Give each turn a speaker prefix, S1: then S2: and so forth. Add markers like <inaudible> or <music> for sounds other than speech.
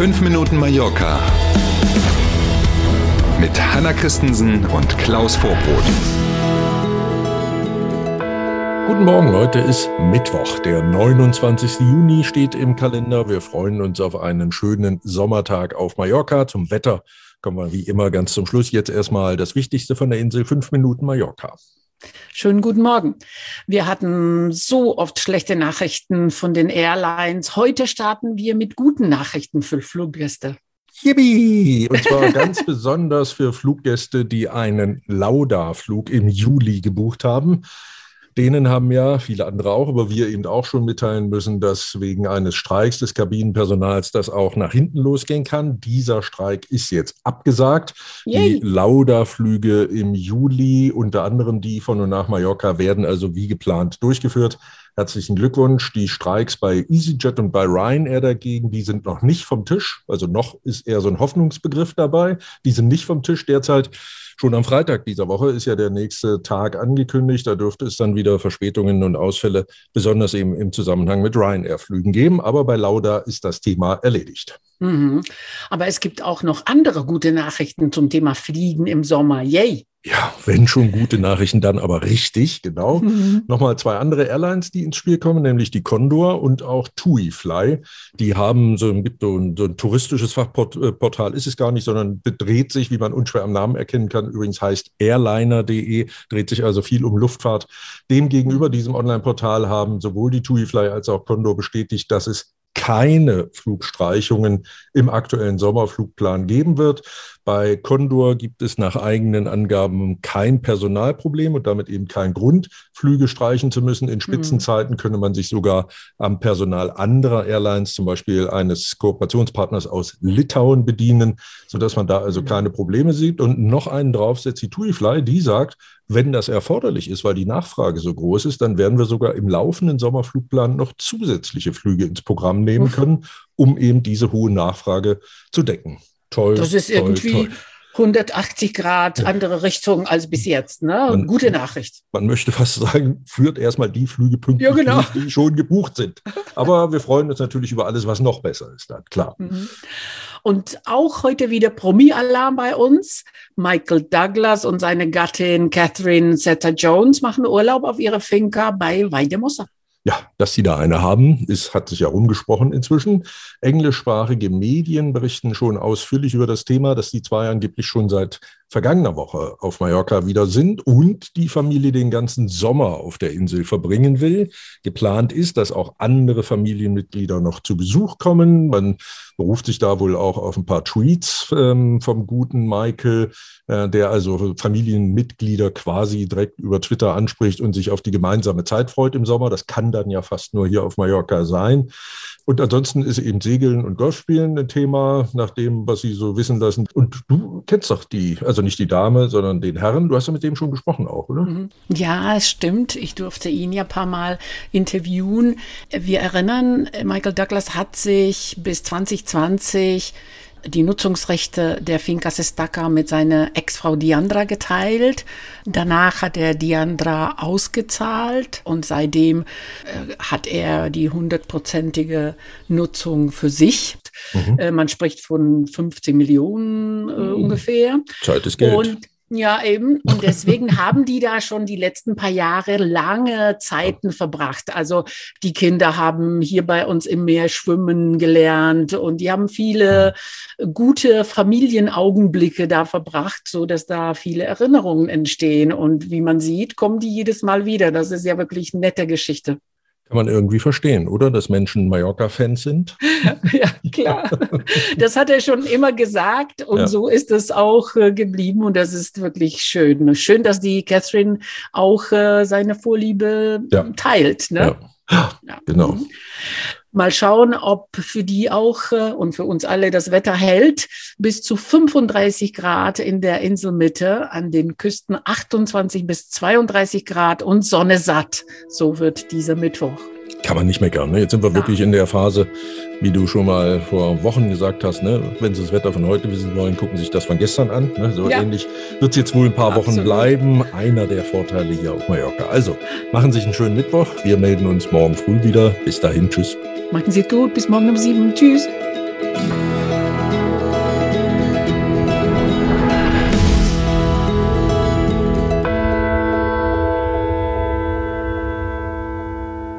S1: 5 Minuten Mallorca mit Hanna Christensen und Klaus Vorbrot.
S2: Guten Morgen, heute ist Mittwoch, der 29. Juni steht im Kalender. Wir freuen uns auf einen schönen Sommertag auf Mallorca. Zum Wetter kommen wir wie immer ganz zum Schluss. Jetzt erstmal das Wichtigste von der Insel, 5 Minuten Mallorca.
S3: Schönen guten Morgen. Wir hatten so oft schlechte Nachrichten von den Airlines. Heute starten wir mit guten Nachrichten für Fluggäste.
S2: Yippie! Und zwar ganz <laughs> besonders für Fluggäste, die einen Lauda-Flug im Juli gebucht haben. Denen haben ja viele andere auch, aber wir eben auch schon mitteilen müssen, dass wegen eines Streiks des Kabinenpersonals das auch nach hinten losgehen kann. Dieser Streik ist jetzt abgesagt. Yay. Die Lauda-Flüge im Juli, unter anderem die von und nach Mallorca, werden also wie geplant durchgeführt. Herzlichen Glückwunsch. Die Streiks bei EasyJet und bei Ryanair dagegen, die sind noch nicht vom Tisch. Also noch ist eher so ein Hoffnungsbegriff dabei. Die sind nicht vom Tisch derzeit. Schon am Freitag dieser Woche ist ja der nächste Tag angekündigt. Da dürfte es dann wieder Verspätungen und Ausfälle, besonders eben im Zusammenhang mit Ryanair-Flügen geben. Aber bei Lauda ist das Thema erledigt.
S3: Mhm. Aber es gibt auch noch andere gute Nachrichten zum Thema Fliegen im Sommer. Yay!
S2: Ja, wenn schon gute Nachrichten, dann aber richtig, genau. Mhm. Nochmal zwei andere Airlines, die ins Spiel kommen, nämlich die Condor und auch TUI Fly. Die haben so, gibt so ein, so ein touristisches Fachportal, ist es gar nicht, sondern bedreht sich, wie man unschwer am Namen erkennen kann, übrigens heißt airliner.de, dreht sich also viel um Luftfahrt. Demgegenüber diesem Online-Portal haben sowohl die TUI Fly als auch Condor bestätigt, dass es keine Flugstreichungen im aktuellen Sommerflugplan geben wird. Bei Condor gibt es nach eigenen Angaben kein Personalproblem und damit eben keinen Grund, Flüge streichen zu müssen. In. Spitzenzeiten könne man sich sogar am Personal anderer Airlines, zum Beispiel eines Kooperationspartners aus Litauen, bedienen, sodass man da also keine Probleme sieht. Und noch einen draufsetzt die TuiFly, die sagt, wenn das erforderlich ist, weil die Nachfrage so groß ist, dann werden wir sogar im laufenden Sommerflugplan noch zusätzliche Flüge ins Programm nehmen können, um eben diese hohe Nachfrage zu decken.
S3: Toll. Das ist toll, irgendwie toll. 180 Grad andere Richtung als bis jetzt. Ne? Man, Gute Nachricht.
S2: Man möchte fast sagen, führt erstmal die Flüge pünktlich, ja, genau. die schon gebucht sind. Aber wir freuen uns natürlich über alles, was noch besser ist, dann klar. Mhm.
S3: Und auch heute wieder Promi-Alarm bei uns. Michael Douglas und seine Gattin Catherine Zeta-Jones machen Urlaub auf ihrer Finca bei Weidemossa.
S2: Ja, dass sie da eine haben, ist, hat sich ja rumgesprochen inzwischen. Englischsprachige Medien berichten schon ausführlich über das Thema, dass die zwei angeblich schon seit vergangener Woche auf Mallorca wieder sind und die Familie den ganzen Sommer auf der Insel verbringen will. Geplant ist, dass auch andere Familienmitglieder noch zu Besuch kommen. Man beruft sich da wohl auch auf ein paar Tweets ähm, vom guten Michael, äh, der also Familienmitglieder quasi direkt über Twitter anspricht und sich auf die gemeinsame Zeit freut im Sommer. Das kann dann ja fast nur hier auf Mallorca sein. Und ansonsten ist eben Segeln und Golfspielen ein Thema, nach dem, was Sie so wissen lassen. Und du kennst doch die, also nicht die Dame, sondern den Herrn. Du hast ja mit dem schon gesprochen auch, oder? Mhm.
S3: Ja, es stimmt. Ich durfte ihn ja ein paar Mal interviewen. Wir erinnern, Michael Douglas hat sich bis 2020 die Nutzungsrechte der Finca Sestaca mit seiner Ex-Frau Diandra geteilt. Danach hat er Diandra ausgezahlt und seitdem äh, hat er die hundertprozentige Nutzung für sich. Mhm. Äh, man spricht von 15 Millionen äh, mhm. ungefähr.
S2: Zeit ist Geld.
S3: Und ja, eben. Und deswegen <laughs> haben die da schon die letzten paar Jahre lange Zeiten verbracht. Also die Kinder haben hier bei uns im Meer schwimmen gelernt und die haben viele gute Familienaugenblicke da verbracht, so dass da viele Erinnerungen entstehen. Und wie man sieht, kommen die jedes Mal wieder. Das ist ja wirklich eine nette Geschichte.
S2: Kann man irgendwie verstehen, oder? Dass Menschen Mallorca-Fans sind. <laughs>
S3: ja, klar. Das hat er schon immer gesagt und ja. so ist es auch äh, geblieben und das ist wirklich schön. Schön, dass die Catherine auch äh, seine Vorliebe ja. teilt. Ne?
S2: Ja. Genau.
S3: Mal schauen, ob für die auch äh, und für uns alle das Wetter hält. Bis zu 35 Grad in der Inselmitte, an den Küsten 28 bis 32 Grad und Sonne satt. So wird dieser Mittwoch.
S2: Kann man nicht meckern. Ne? Jetzt sind wir ja. wirklich in der Phase, wie du schon mal vor Wochen gesagt hast, ne? wenn Sie das Wetter von heute wissen wollen, gucken Sie sich das von gestern an. Ne? So ja. ähnlich wird es jetzt wohl ein paar Absolut. Wochen bleiben. Einer der Vorteile hier auf Mallorca. Also, machen Sie sich einen schönen Mittwoch. Wir melden uns morgen früh wieder. Bis dahin, tschüss.
S3: Machen Sie es gut. Bis morgen um sieben. Tschüss.